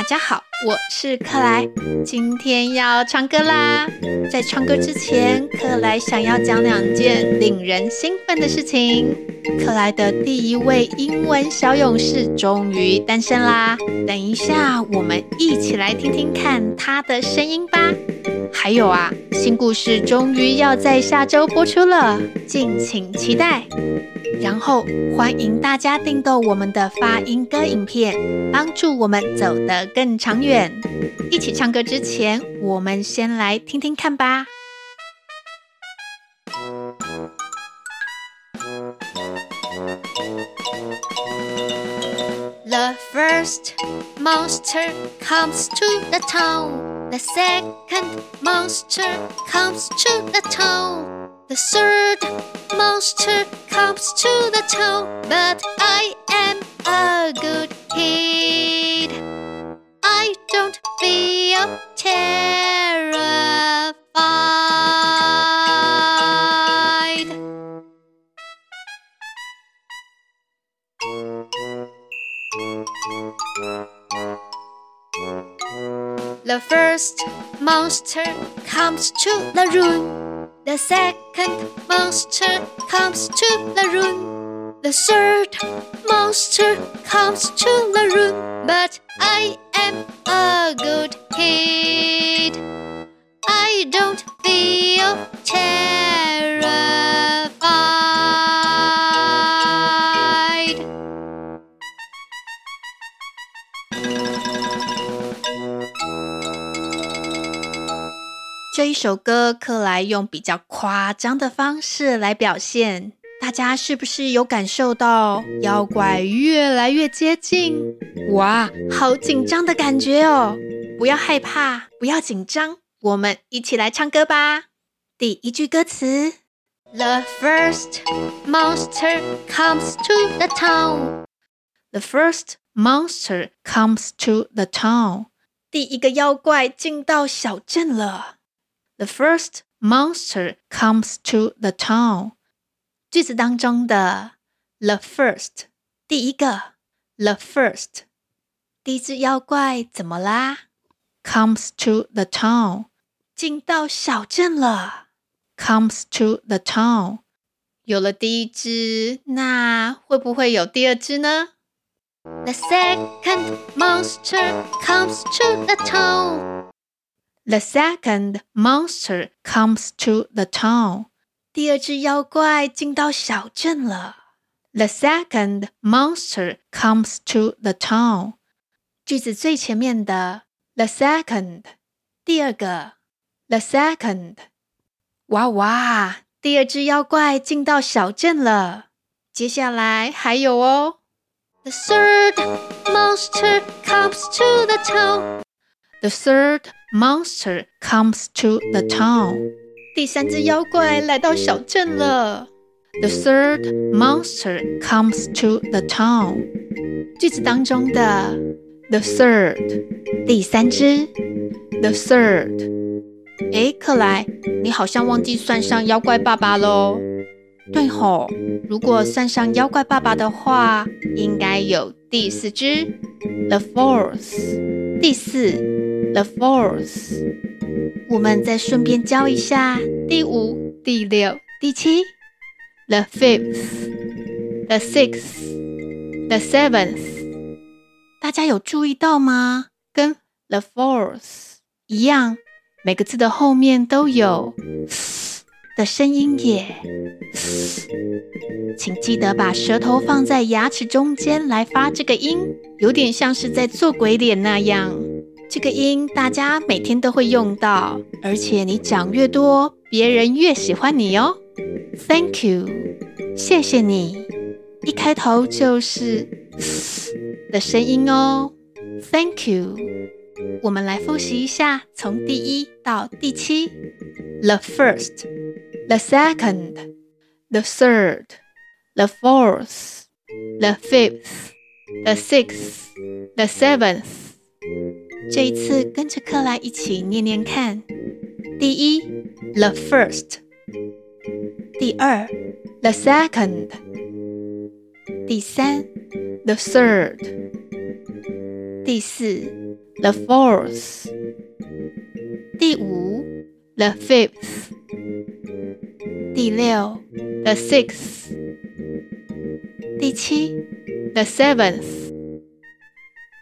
大家好，我是克莱，今天要唱歌啦！在唱歌之前，克莱想要讲两件令人兴奋的事情。克莱的第一位英文小勇士终于诞生啦！等一下，我们一起来听听看他的声音吧。还有啊，新故事终于要在下周播出了，敬请期待。然后欢迎大家订购我们的发音歌影片，帮助我们走得更长远。一起唱歌之前，我们先来听听看吧。The first monster comes to the town. The second monster comes to the town. The third monster comes to the town, but I am a good kid. Don't terrified. The first monster comes to the room. The second monster comes to the room. The third monster comes to the room. But I am a good kid. I don't feel terrified. 这一首歌，克莱用比较夸张的方式来表现，大家是不是有感受到妖怪越来越接近？哇，好紧张的感觉哦！不要害怕，不要紧张，我们一起来唱歌吧。第一句歌词：The first monster comes to the town. The first monster comes to the town. 第一个妖怪进到小镇了。The first monster comes to the town。句子当中的 the first 第一个 the first 第一只妖怪怎么啦？Comes to the town 进到小镇了。Comes to the town 有了第一只，那会不会有第二只呢？The second monster comes to the town。The second monster comes to the town. 第二只妖怪进到小镇了。The second monster comes to the town. 句子最前面的 the second，第二个 the second。哇哇！第二只妖怪进到小镇了。接下来还有哦。The third monster comes to the town. The third monster comes to the town. 第三只妖怪来到小镇了。The third monster comes to the town. 句子当中的 the third 第三只 the third。诶，克莱，你好像忘记算上妖怪爸爸喽。对吼，如果算上妖怪爸爸的话，应该有第四只 the fourth 第四。The fourth，我们再顺便教一下第五、第六、第七。The fifth，the sixth，the seventh。大家有注意到吗？跟 the fourth 一样，每个字的后面都有 “th” 的声音耶。请记得把舌头放在牙齿中间来发这个音，有点像是在做鬼脸那样。这个音大家每天都会用到，而且你讲越多，别人越喜欢你哦。Thank you，谢谢你。一开头就是嘶的声音哦。Thank you。我们来复习一下，从第一到第七：the first, the second, the third, the fourth, the fifth, the sixth, the seventh。这一次跟着克莱一起念念看：第一，the first；第二，the second；第三，the third；第四 The fourth。第五，The fifth。第六，The sixth。第七，The seventh。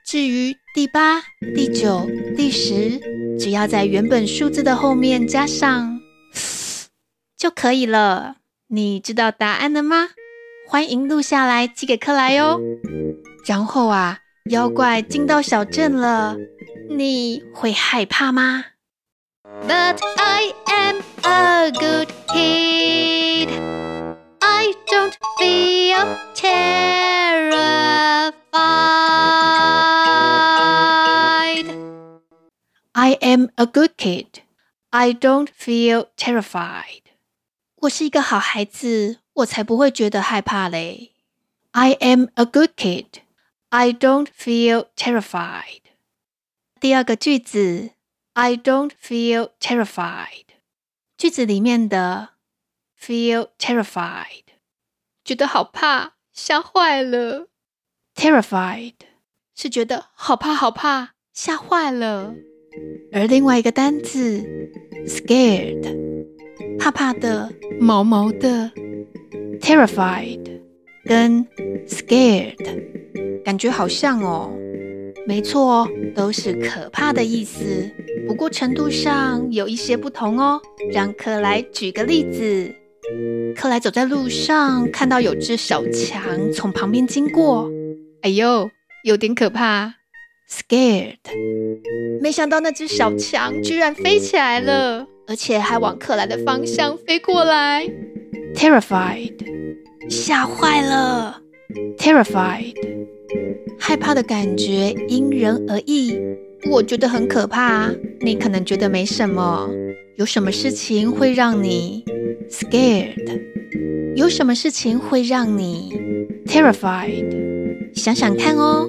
至于第八、第九、第十，只要在原本数字的后面加上 “th” 就可以了。你知道答案了吗？欢迎录下来寄给克莱哦。然后啊，妖怪进到小镇了，你会害怕吗？But I am a good kid. I don't feel terrified. I am a good kid. I don't feel terrified. 我是一个好孩子，我才不会觉得害怕嘞。I am a good kid. I don't feel terrified. 第二个句子，I don't feel terrified。句子里面的 feel terrified，觉得好怕，吓坏了。Terrified 是觉得好怕好怕，吓坏了。 而另外一个单字 scared，怕怕的，毛毛的。Terrified 跟 scared 感觉好像哦，没错，都是可怕的意思，不过程度上有一些不同哦。让克莱举个例子，克莱走在路上，看到有只小强从旁边经过，哎呦，有点可怕。Scared，没想到那只小强居然飞起来了，而且还往克莱的方向飞过来。Terrified，吓坏了。Terrified，害怕的感觉因人而异。我觉得很可怕，你可能觉得没什么。有什么事情会让你 scared？有什么事情会让你 terrified？想想看哦。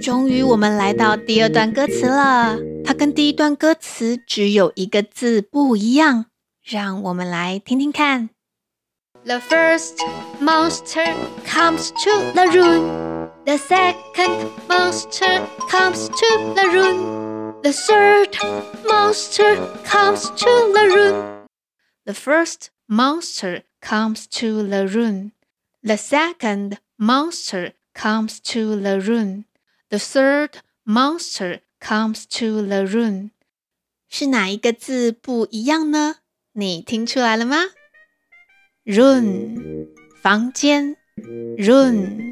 终于，我们来到第二段歌词了。它跟第一段歌词只有一个字不一样，让我们来听听看。The first monster comes to the room. The second monster comes to the room. The third monster comes to the room. The first monster comes to the room. The second monster comes to the room. The third monster comes to the room，是哪一个字不一样呢？你听出来了吗？Room，房间。Room，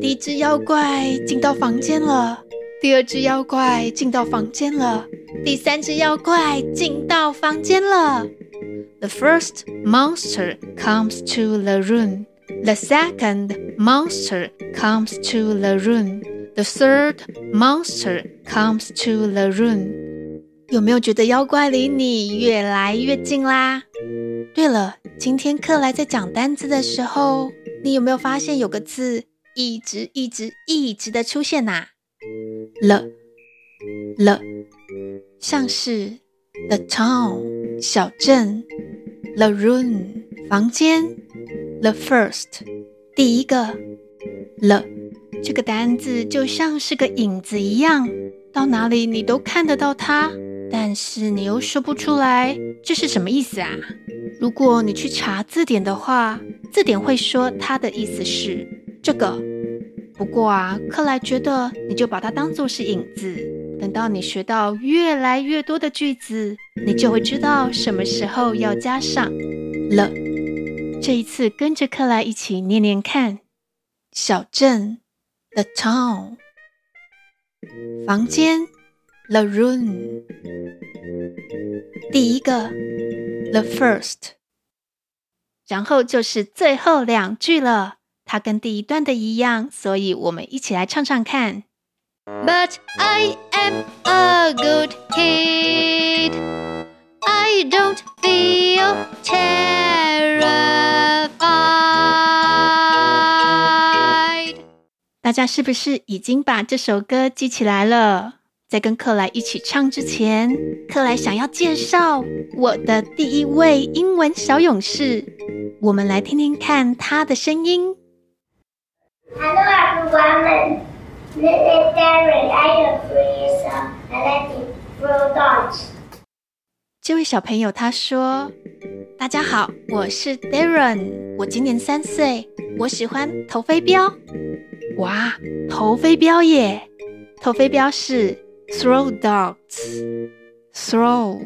第一只妖怪进到房间了，第二只妖怪进到房间了，第三只妖怪进到房间了。The first monster comes to the room. The second monster comes to the room. The third monster comes to the room。有没有觉得妖怪离你越来越近啦？对了，今天克莱在讲单字的时候，你有没有发现有个字一直一直一直的出现呐、啊？了了，像是 the town 小镇，the room 房间，the first 第一个了。这个单字就像是个影子一样，到哪里你都看得到它，但是你又说不出来这是什么意思啊？如果你去查字典的话，字典会说它的意思是这个。不过啊，克莱觉得你就把它当做是影子，等到你学到越来越多的句子，你就会知道什么时候要加上了。这一次跟着克莱一起念念看，小镇。The town，房间，the room，第一个，the first，然后就是最后两句了。它跟第一段的一样，所以我们一起来唱唱看。But I am a good kid. I don't feel 大家是不是已经把这首歌记起来了？在跟克莱一起唱之前，克莱想要介绍我的第一位英文小勇士。我们来听听看他的声音。Hello, everyone. Little Darren, I am three years old. I like to throw darts. 这位小朋友他说：“大家好，我是 Darren，我今年三岁，我喜欢投飞镖。”哇，投飞镖耶！投飞镖是 throw darts，throw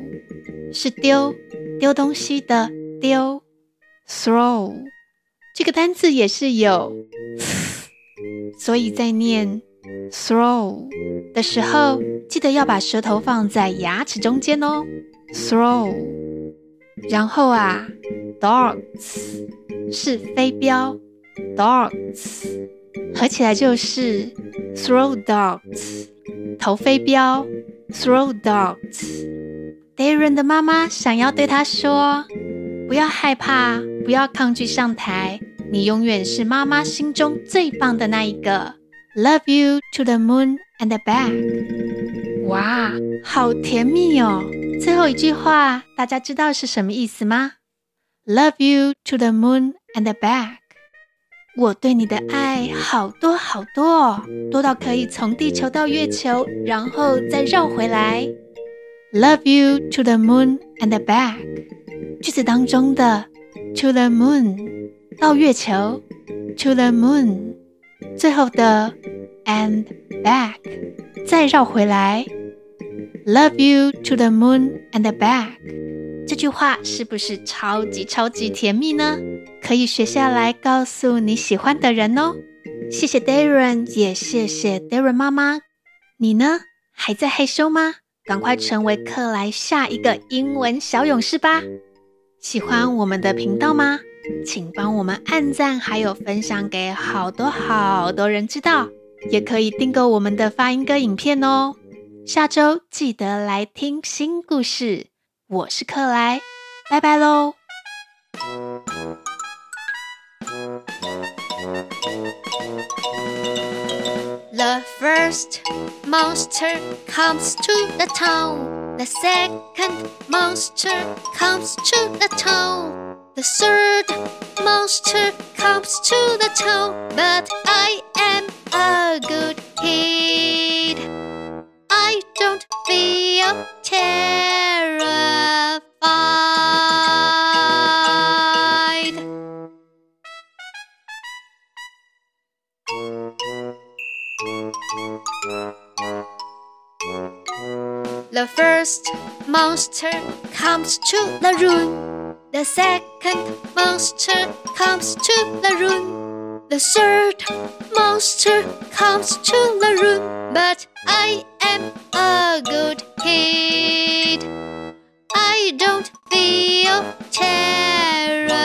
是丢丢东西的丢，throw 这个单字也是有，所以在念 throw 的时候，记得要把舌头放在牙齿中间哦。” Throw，然后啊，darts 是飞镖，darts 合起来就是 throw darts，投飞镖，throw darts。Darren 的妈妈想要对他说：不要害怕，不要抗拒上台，你永远是妈妈心中最棒的那一个。Love you to the moon and back。哇，好甜蜜哦！最后一句话，大家知道是什么意思吗？Love you to the moon and back。我对你的爱好多好多，多到可以从地球到月球，然后再绕回来。Love you to the moon and back。句子当中的 to the moon 到月球，to the moon，最后的 and back 再绕回来。Love you to the moon and back。这句话是不是超级超级甜蜜呢？可以学下来告诉你喜欢的人哦。谢谢 Darren，也谢谢 Darren 妈妈。你呢？还在害羞吗？赶快成为克莱下一个英文小勇士吧！喜欢我们的频道吗？请帮我们按赞，还有分享给好多好多人知道。也可以订购我们的发音歌影片哦。下周记得来听新故事，我是克莱，拜拜喽。The first monster comes to the town. The second monster comes to the town. The third monster comes to the town. But I am a good kid. I don't feel terrified. First monster comes to the room. The second monster comes to the room. The third monster comes to the room. But I am a good kid. I don't feel terror.